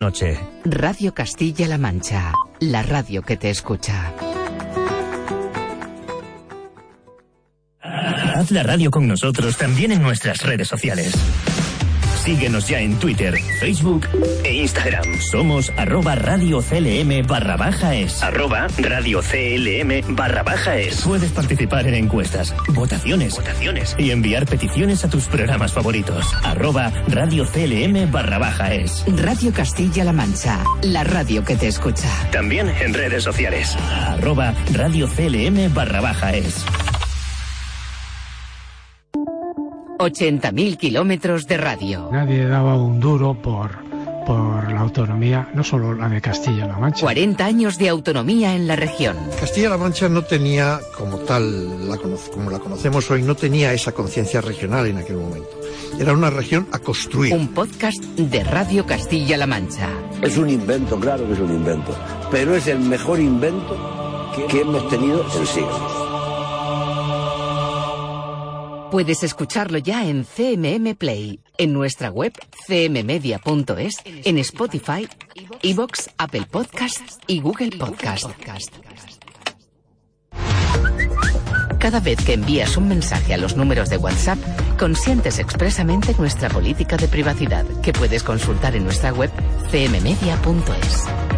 Noche. Radio Castilla-La Mancha, la radio que te escucha. Haz la radio con nosotros también en nuestras redes sociales. Síguenos ya en Twitter, Facebook e Instagram. Somos arroba radio CLM barra baja es. Arroba radio CLM barra baja es. Puedes participar en encuestas, votaciones, votaciones y enviar peticiones a tus programas favoritos. Arroba radio CLM barra baja es. Radio Castilla-La Mancha, la radio que te escucha. También en redes sociales. Arroba radio CLM barra baja es. 80.000 kilómetros de radio. Nadie daba un duro por, por la autonomía, no solo la de Castilla-La Mancha. 40 años de autonomía en la región. Castilla-La Mancha no tenía, como tal, la como la conocemos hoy, no tenía esa conciencia regional en aquel momento. Era una región a construir. Un podcast de Radio Castilla-La Mancha. Es un invento, claro que es un invento, pero es el mejor invento que, que hemos tenido en siglos. Puedes escucharlo ya en CMM Play, en nuestra web cmmedia.es, en Spotify, Evox, Apple Podcasts y Google Podcasts. Cada vez que envías un mensaje a los números de WhatsApp, consientes expresamente nuestra política de privacidad, que puedes consultar en nuestra web cmmedia.es.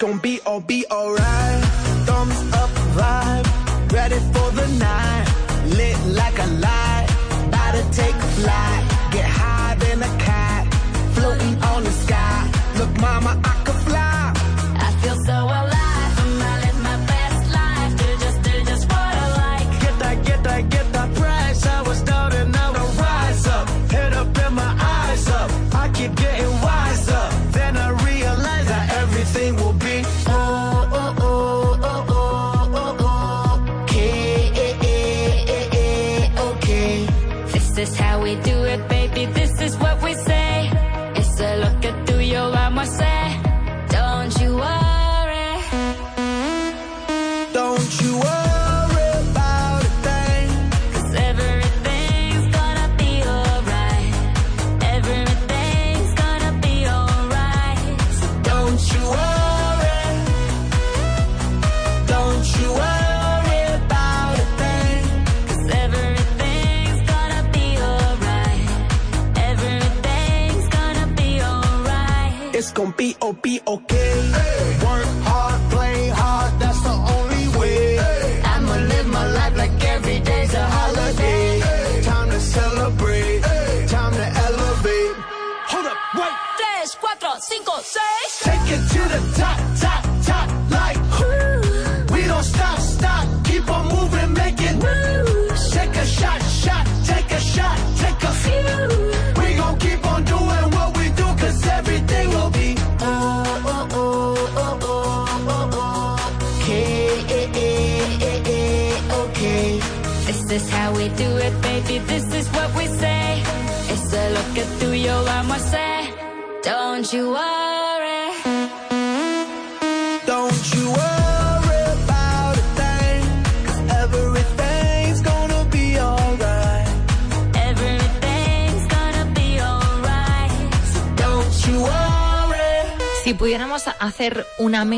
Gonna be all be alright.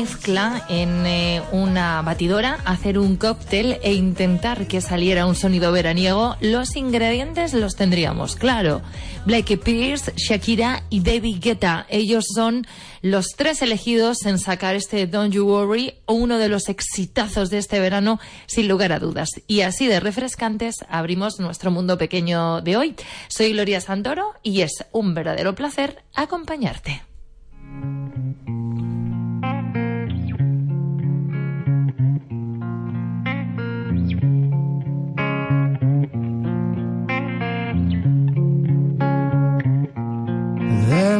Mezcla en eh, una batidora, hacer un cóctel e intentar que saliera un sonido veraniego, los ingredientes los tendríamos, claro. Blake Pierce, Shakira y David Guetta. Ellos son los tres elegidos en sacar este Don't You Worry, uno de los exitazos de este verano, sin lugar a dudas. Y así de refrescantes abrimos nuestro mundo pequeño de hoy. Soy Gloria Santoro y es un verdadero placer acompañarte.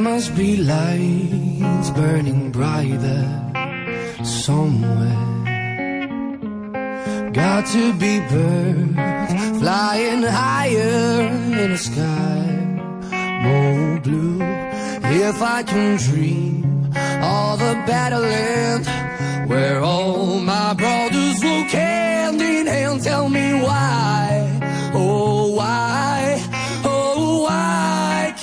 Must be lights burning brighter somewhere. Got to be birds flying higher in the sky, more blue. If I can dream of a better land where all my brothers walk hand in hand, tell me why, oh why,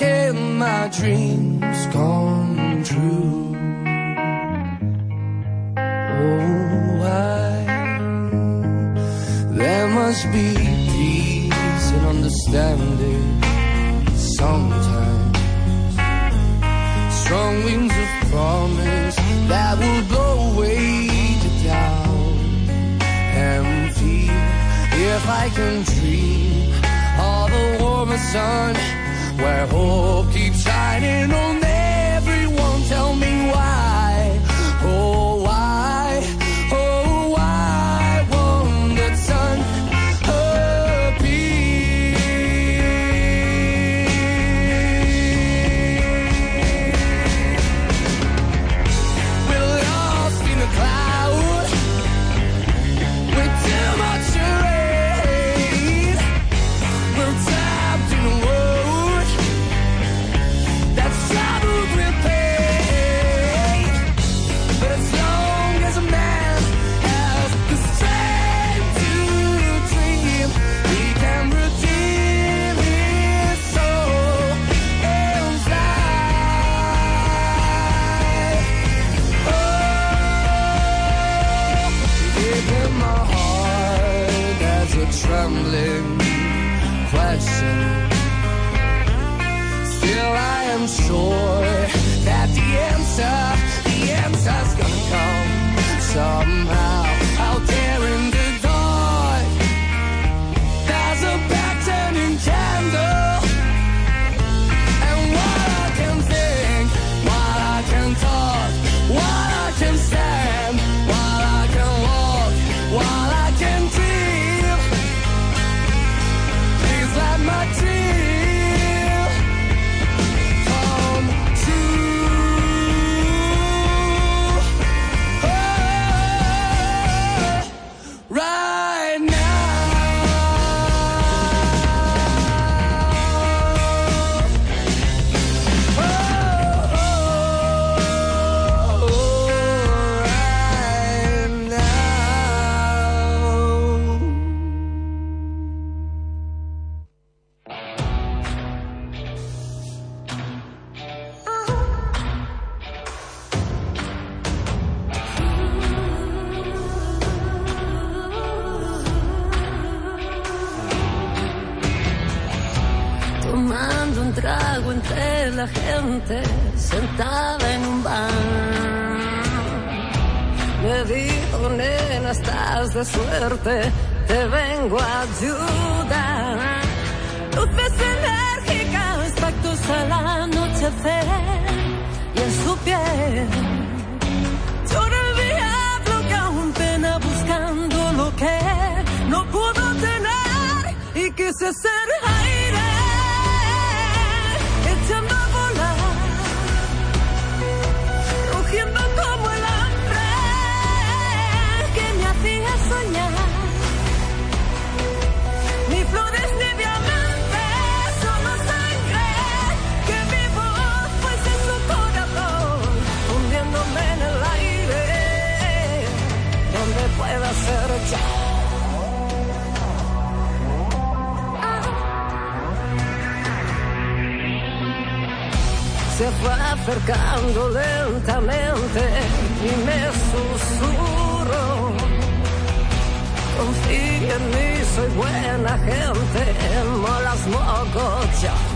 can't my dreams come true? Oh why? There must be peace and understanding sometimes. Strong winds of promise that will blow away the doubt and fear. If I can dream of a warmer sun where hope keeps shining on everyone, de suerte, te vengo a ayudar. Luces enérgicas, pactos al anochecer y en su piel. Llora el diablo que aún pena buscando lo que no pudo tener y quise ser se fue acercando lentamente y me susurró. Confía en mí, soy buena gente, molas mogollón.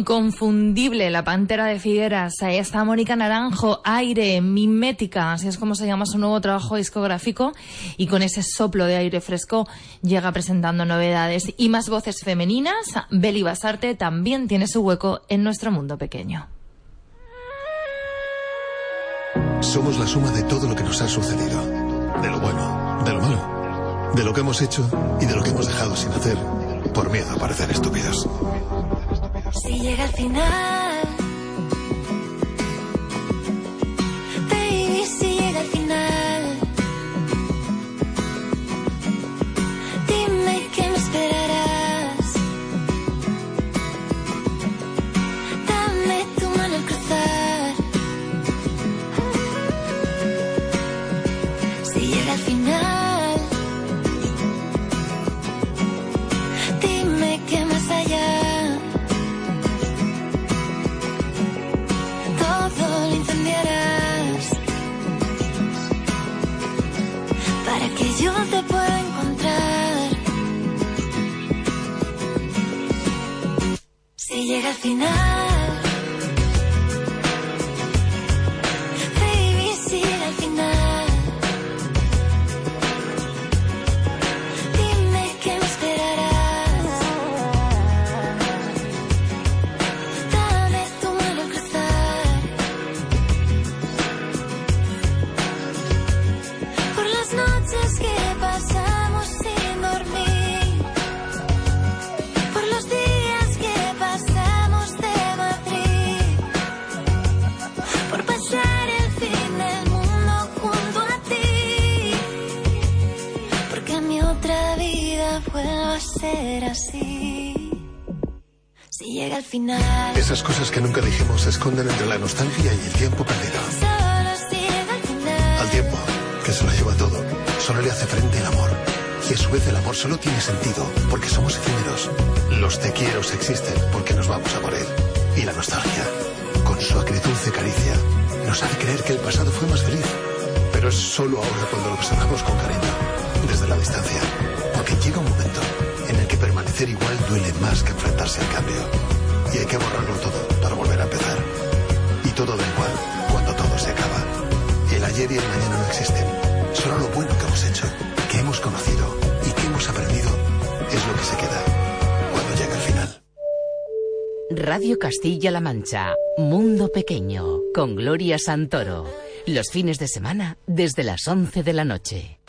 Inconfundible, la pantera de Figueras. Ahí está Mónica Naranjo, aire, mimética, así es como se llama su nuevo trabajo discográfico. Y con ese soplo de aire fresco llega presentando novedades y más voces femeninas. Beli Basarte también tiene su hueco en nuestro mundo pequeño. Somos la suma de todo lo que nos ha sucedido. De lo bueno, de lo malo, de lo que hemos hecho y de lo que hemos dejado sin hacer por miedo a parecer estúpidos. Si llega al final, Llega al final, final. Esas cosas que nunca dijimos se esconden entre la nostalgia y el tiempo perdido. Al tiempo, que se lo lleva todo, solo le hace frente el amor. Y a su vez el amor solo tiene sentido porque somos efímeros. Los te quiero existen porque nos vamos a morir. Y la nostalgia, con su agridulce caricia, nos hace creer que el pasado fue más feliz. Pero es solo ahora cuando lo observamos con cariño, desde la distancia. Porque llega un momento en el que permanecer igual duele más que enfrentarse al cambio. Y hay que borrarlo todo para volver a empezar. Y todo da igual cuando todo se acaba. ayer y el mañana no existen. Solo lo bueno que hemos hecho, que hemos conocido y que hemos aprendido es lo que se queda cuando llega el final. Radio Castilla-La Mancha, Mundo Pequeño, con Gloria Santoro. Los fines de semana desde las 11 de la noche.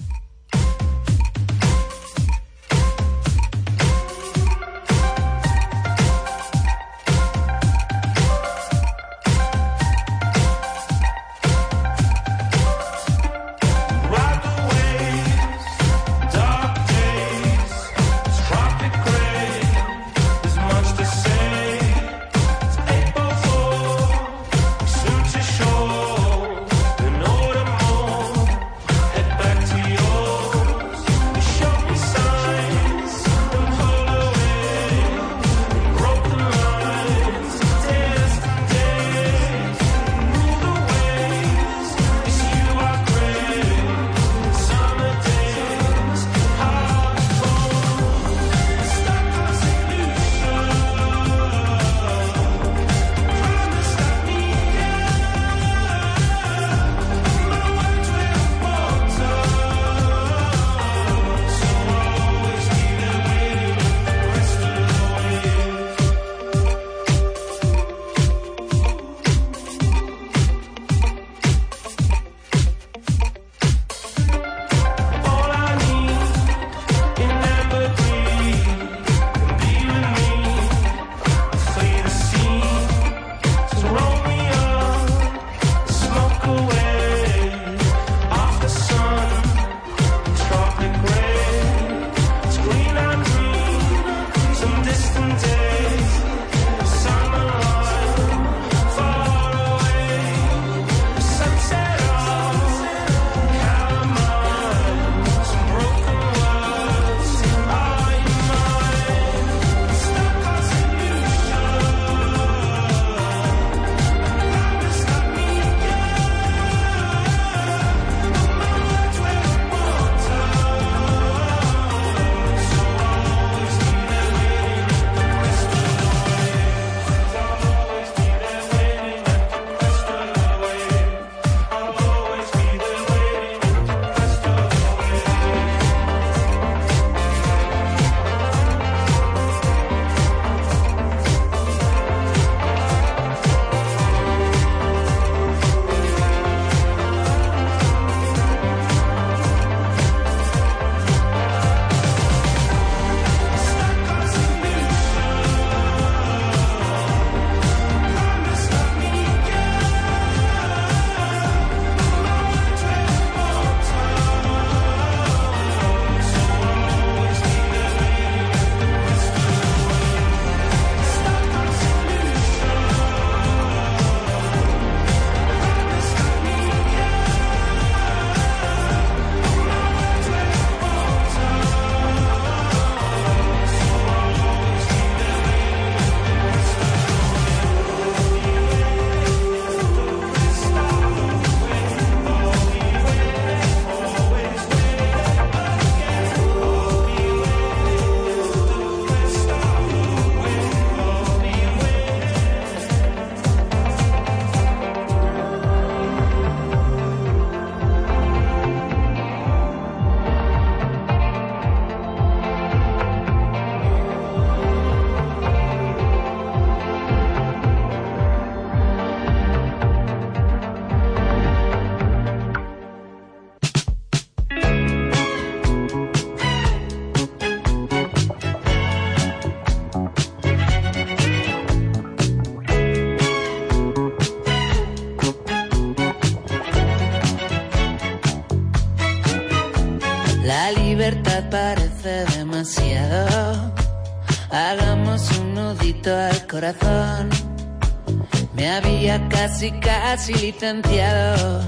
Casi, casi licenciado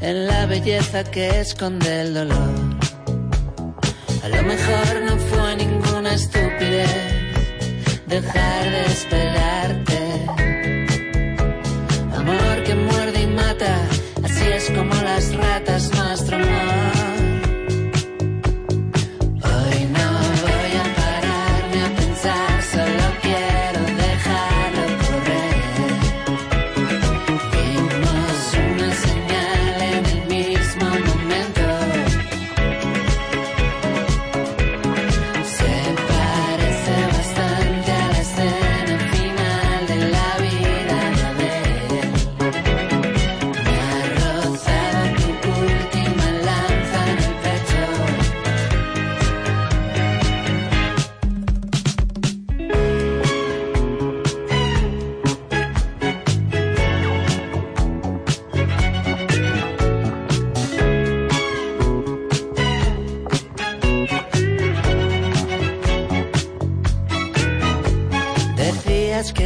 en la belleza que esconde el dolor. A lo mejor no fue ninguna estupidez dejar de esperarte.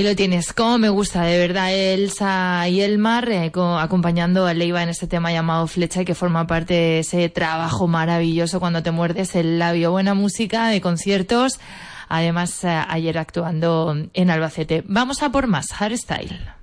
Ahí lo tienes. Cómo me gusta, de verdad, Elsa y Elmar eh, acompañando a Leiva en este tema llamado Flecha y que forma parte de ese trabajo maravilloso cuando te muerdes el labio. Buena música de conciertos. Además, eh, ayer actuando en Albacete. Vamos a por más. Hardstyle.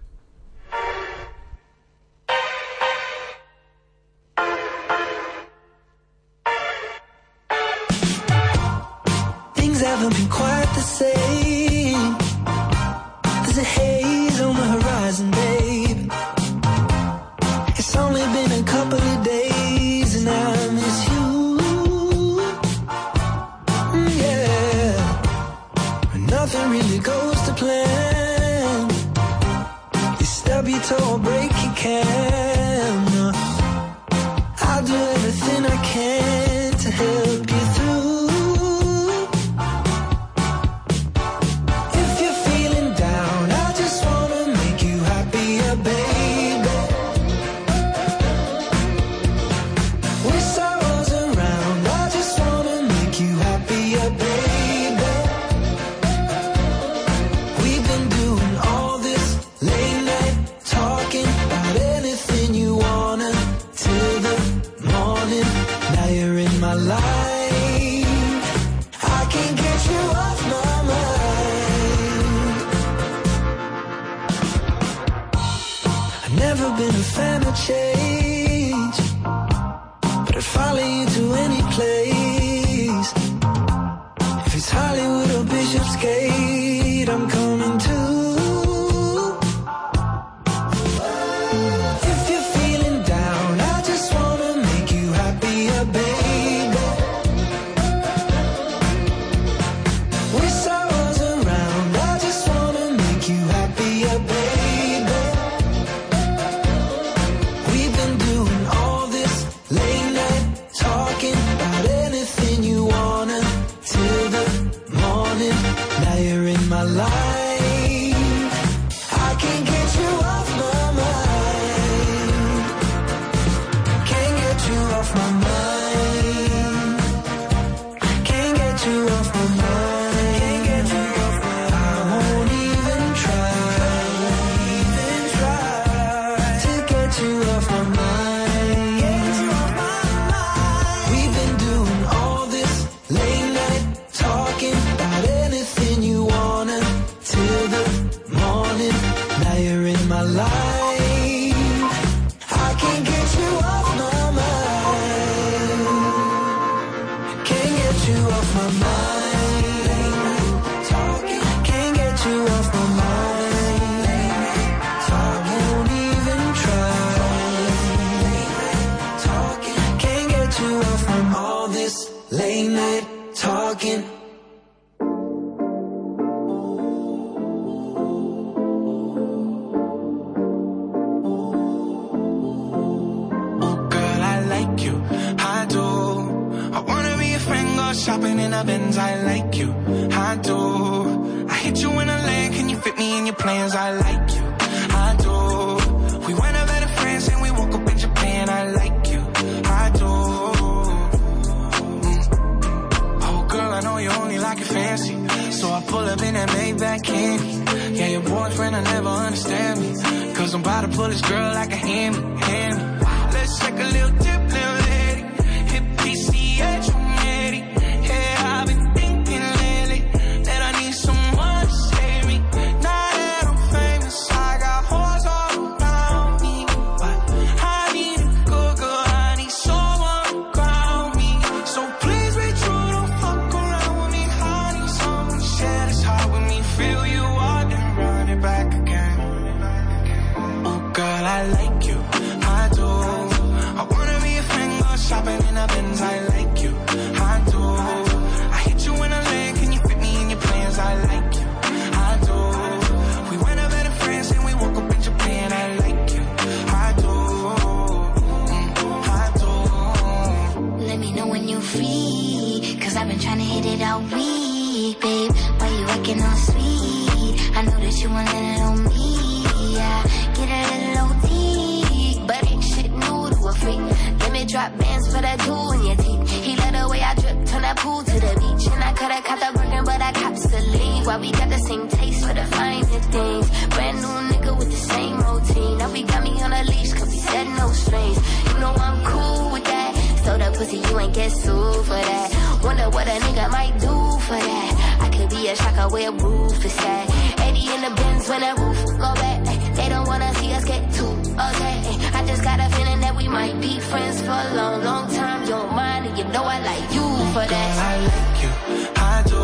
know where roof is at. 80 in the bins when that roof go back. They don't wanna see us get too okay. I just got a feeling that we might be friends for a long, long time. You don't mind, and you know I like you for that. I like you, I do.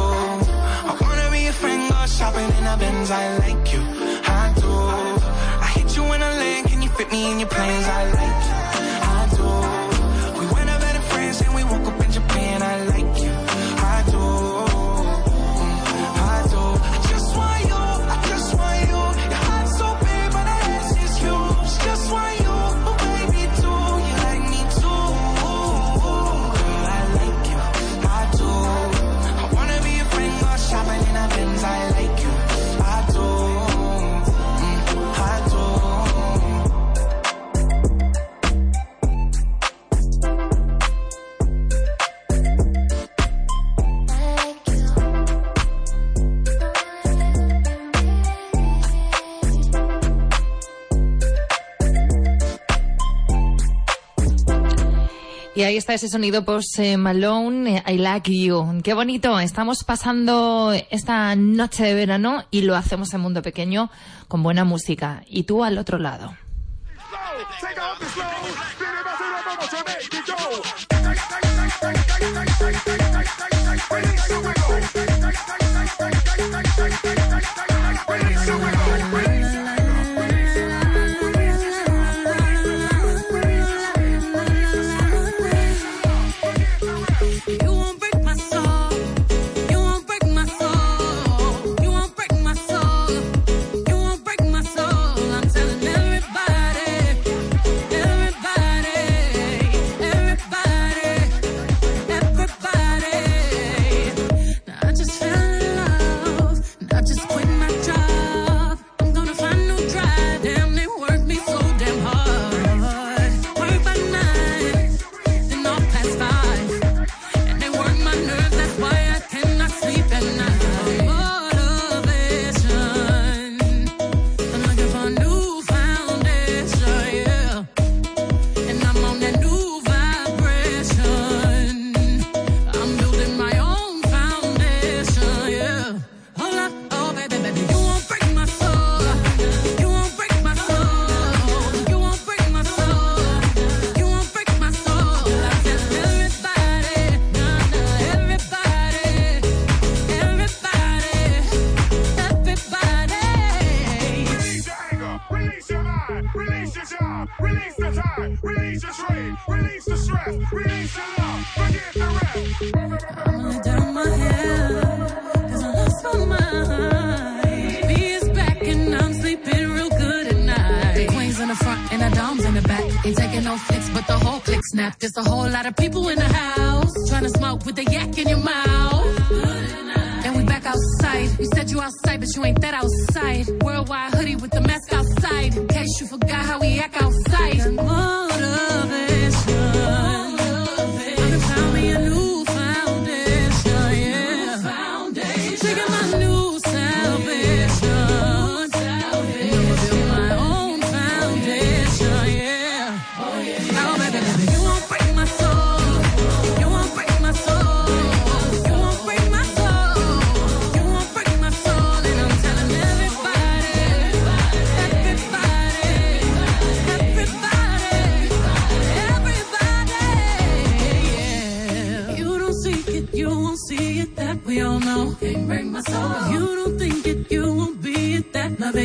I wanna be a friend, go shopping in the bins. I like you, I do. I hit you in a lane, can you fit me in your plans? I like you. está ese sonido post Malone, eh, I like you. Qué bonito. Estamos pasando esta noche de verano y lo hacemos en mundo pequeño con buena música. Y tú al otro lado. Ain't taking no flicks, but the whole click snap. There's a whole lot of people in the house trying to smoke with the yak in your mouth. And we back outside. You said you outside, but you ain't that outside. Worldwide hoodie with the mask outside. In case you forgot how we act outside.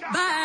Bye.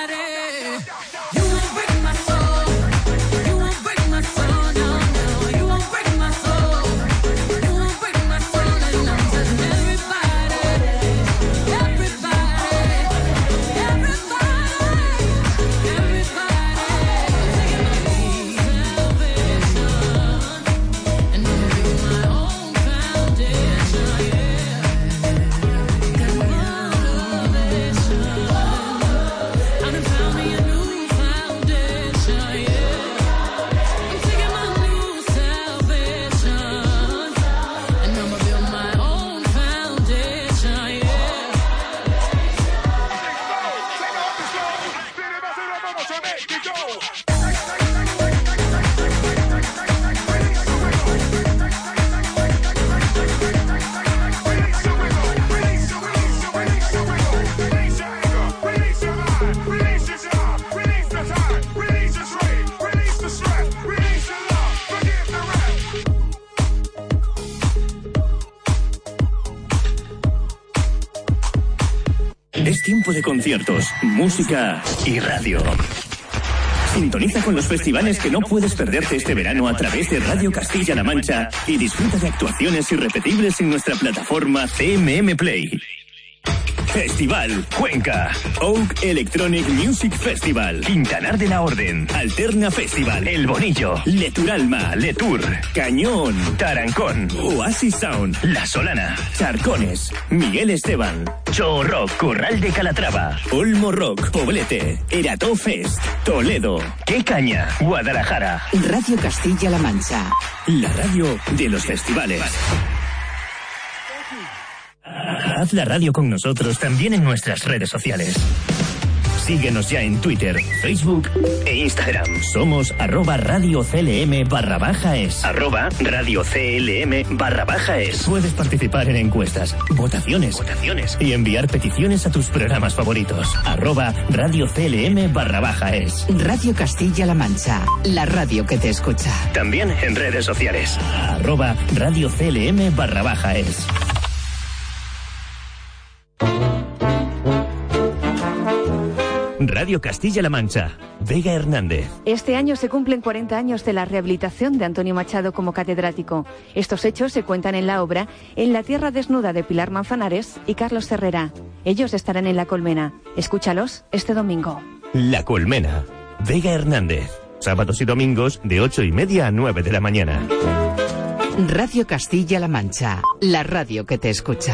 Música y radio. Sintoniza con los festivales que no puedes perderte este verano a través de Radio Castilla-La Mancha y disfruta de actuaciones irrepetibles en nuestra plataforma CMM Play. Festival Cuenca, Oak Electronic Music Festival, Quintanar de la Orden, Alterna Festival, El Bonillo, Leturalma, Letour, Cañón, Tarancón, Oasis Sound, La Solana, Charcones, Miguel Esteban, Show Rock, Corral de Calatrava, Olmo Rock, Poblete, Erató Fest, Toledo, Qué Caña, Guadalajara. Radio Castilla-La Mancha. La radio de los festivales. Haz la radio con nosotros también en nuestras redes sociales. Síguenos ya en Twitter, Facebook e Instagram. Somos arroba radio CLM barra baja es. Arroba radio CLM barra baja es. Puedes participar en encuestas, votaciones, votaciones y enviar peticiones a tus programas favoritos. Arroba radio CLM barra baja es. Radio Castilla-La Mancha. La radio que te escucha. También en redes sociales. Arroba radio CLM barra baja es. Radio Castilla-La Mancha. Vega Hernández. Este año se cumplen 40 años de la rehabilitación de Antonio Machado como catedrático. Estos hechos se cuentan en la obra En la tierra desnuda de Pilar Manzanares y Carlos Herrera. Ellos estarán en La Colmena. Escúchalos este domingo. La Colmena. Vega Hernández. Sábados y domingos de 8 y media a 9 de la mañana. Radio Castilla-La Mancha. La radio que te escucha.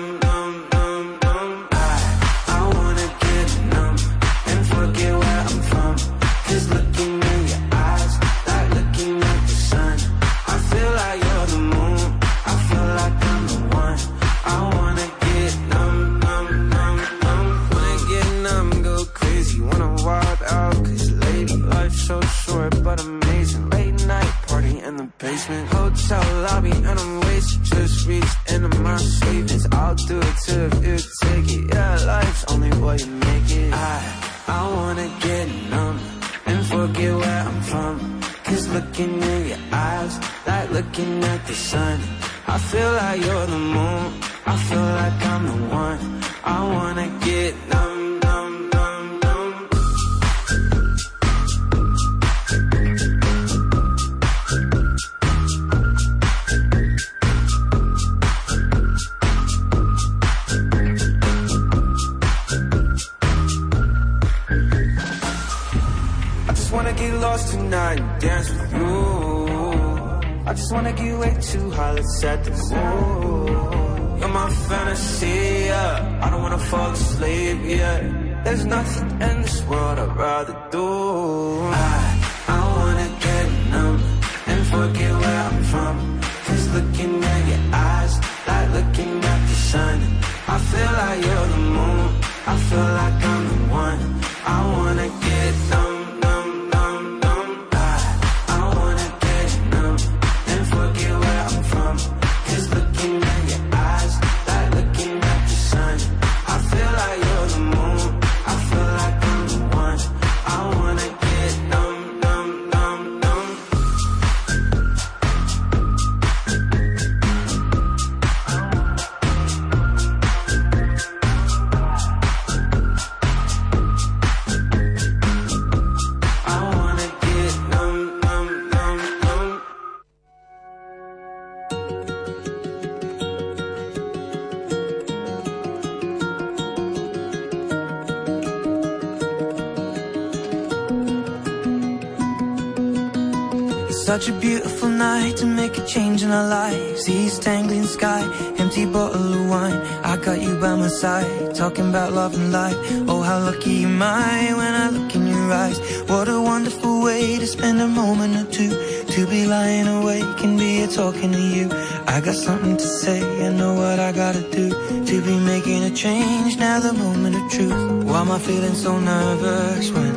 in our lives. East tangling sky, empty bottle of wine. I got you by my side, talking about love and life. Oh, how lucky am I when I look in your eyes. What a wonderful way to spend a moment or two. To be lying awake and be talking to you. I got something to say, I know what I gotta do. To be making a change, now the moment of truth. Why am I feeling so nervous when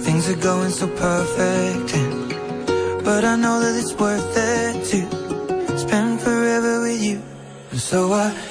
things are going so perfect? And but I know that it's worth it to so I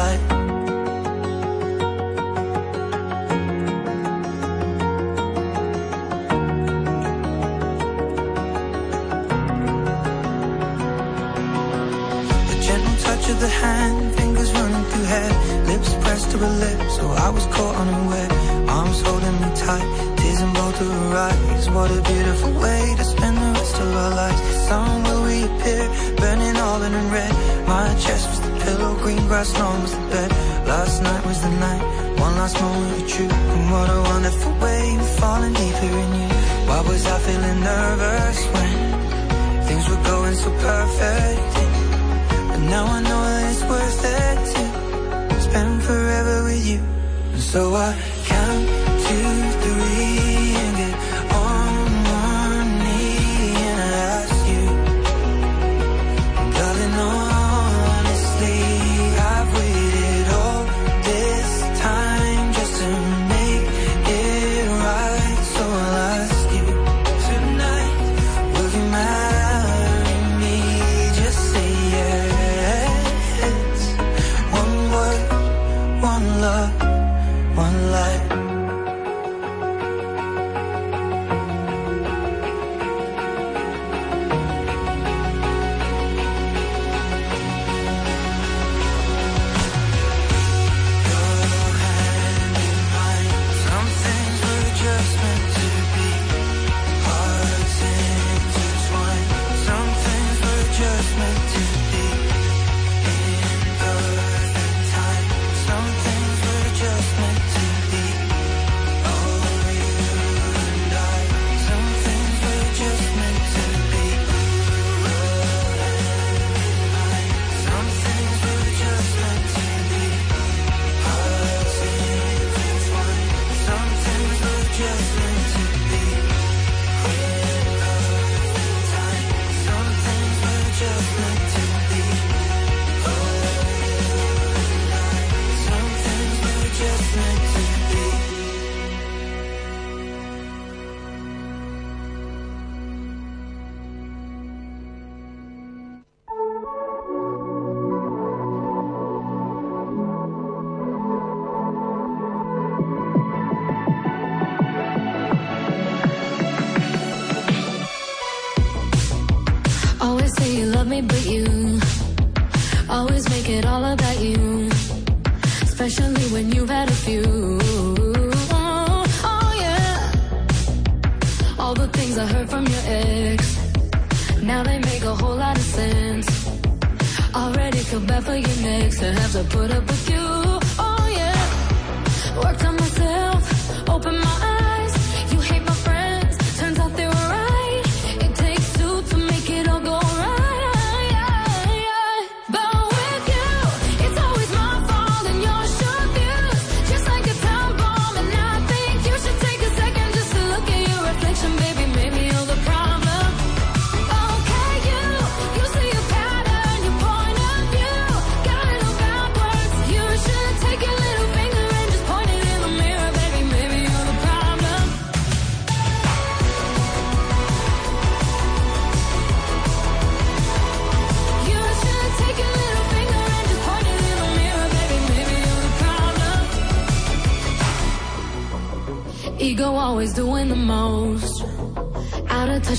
life. A gentle touch of the hand, fingers running through hair, lips pressed to her lips, so I was caught unaware. Arms holding me tight, tears in both of her eyes. What a beautiful way to spend the rest of our lives. The sun will reappear, burning all in red. My chest was the pillow, green grass lawn was the bed. Last night was the night, one last moment with you. And what a wonderful way of falling deeper in you. Why was I feeling nervous when things were going so perfect? But now I know that it's worth it to spend forever with you. And so I count two, three,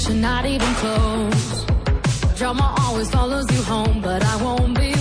you're not even close. Drama always follows you home, but I won't be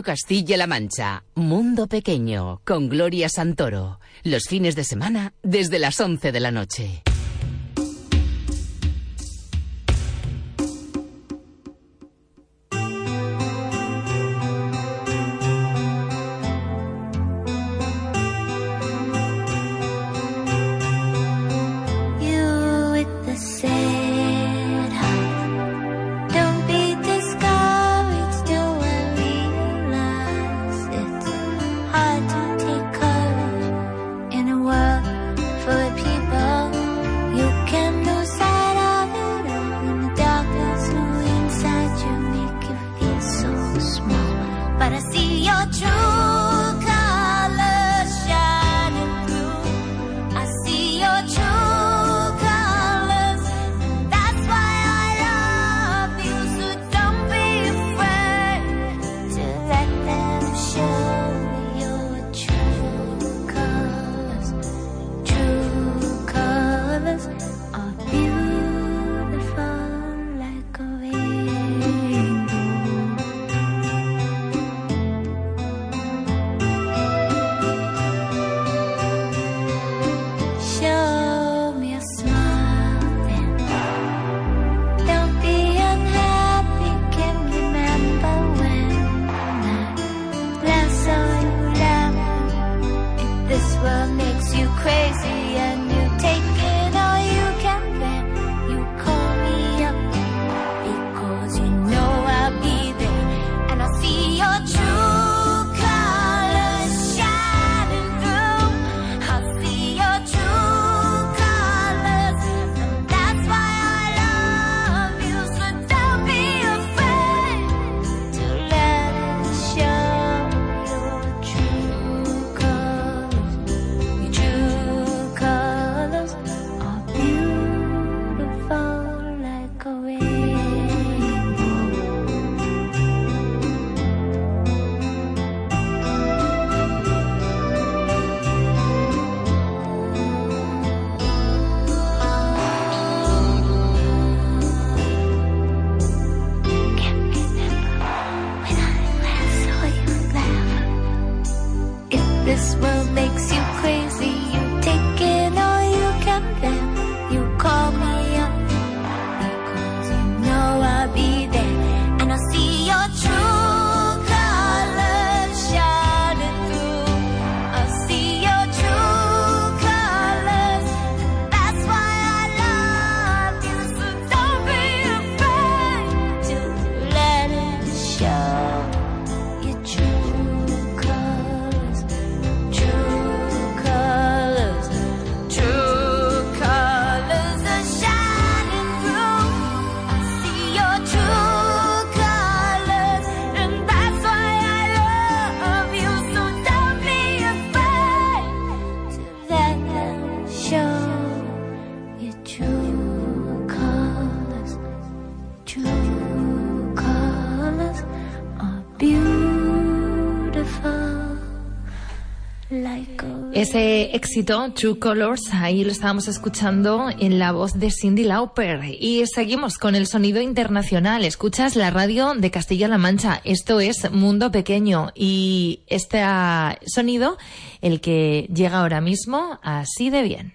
Castilla-La Mancha, Mundo Pequeño, con Gloria Santoro, los fines de semana desde las 11 de la noche. éxito, True Colors, ahí lo estábamos escuchando en la voz de Cindy Lauper. Y seguimos con el sonido internacional. Escuchas la radio de Castilla-La Mancha. Esto es Mundo Pequeño. Y este ah, sonido, el que llega ahora mismo, así de bien.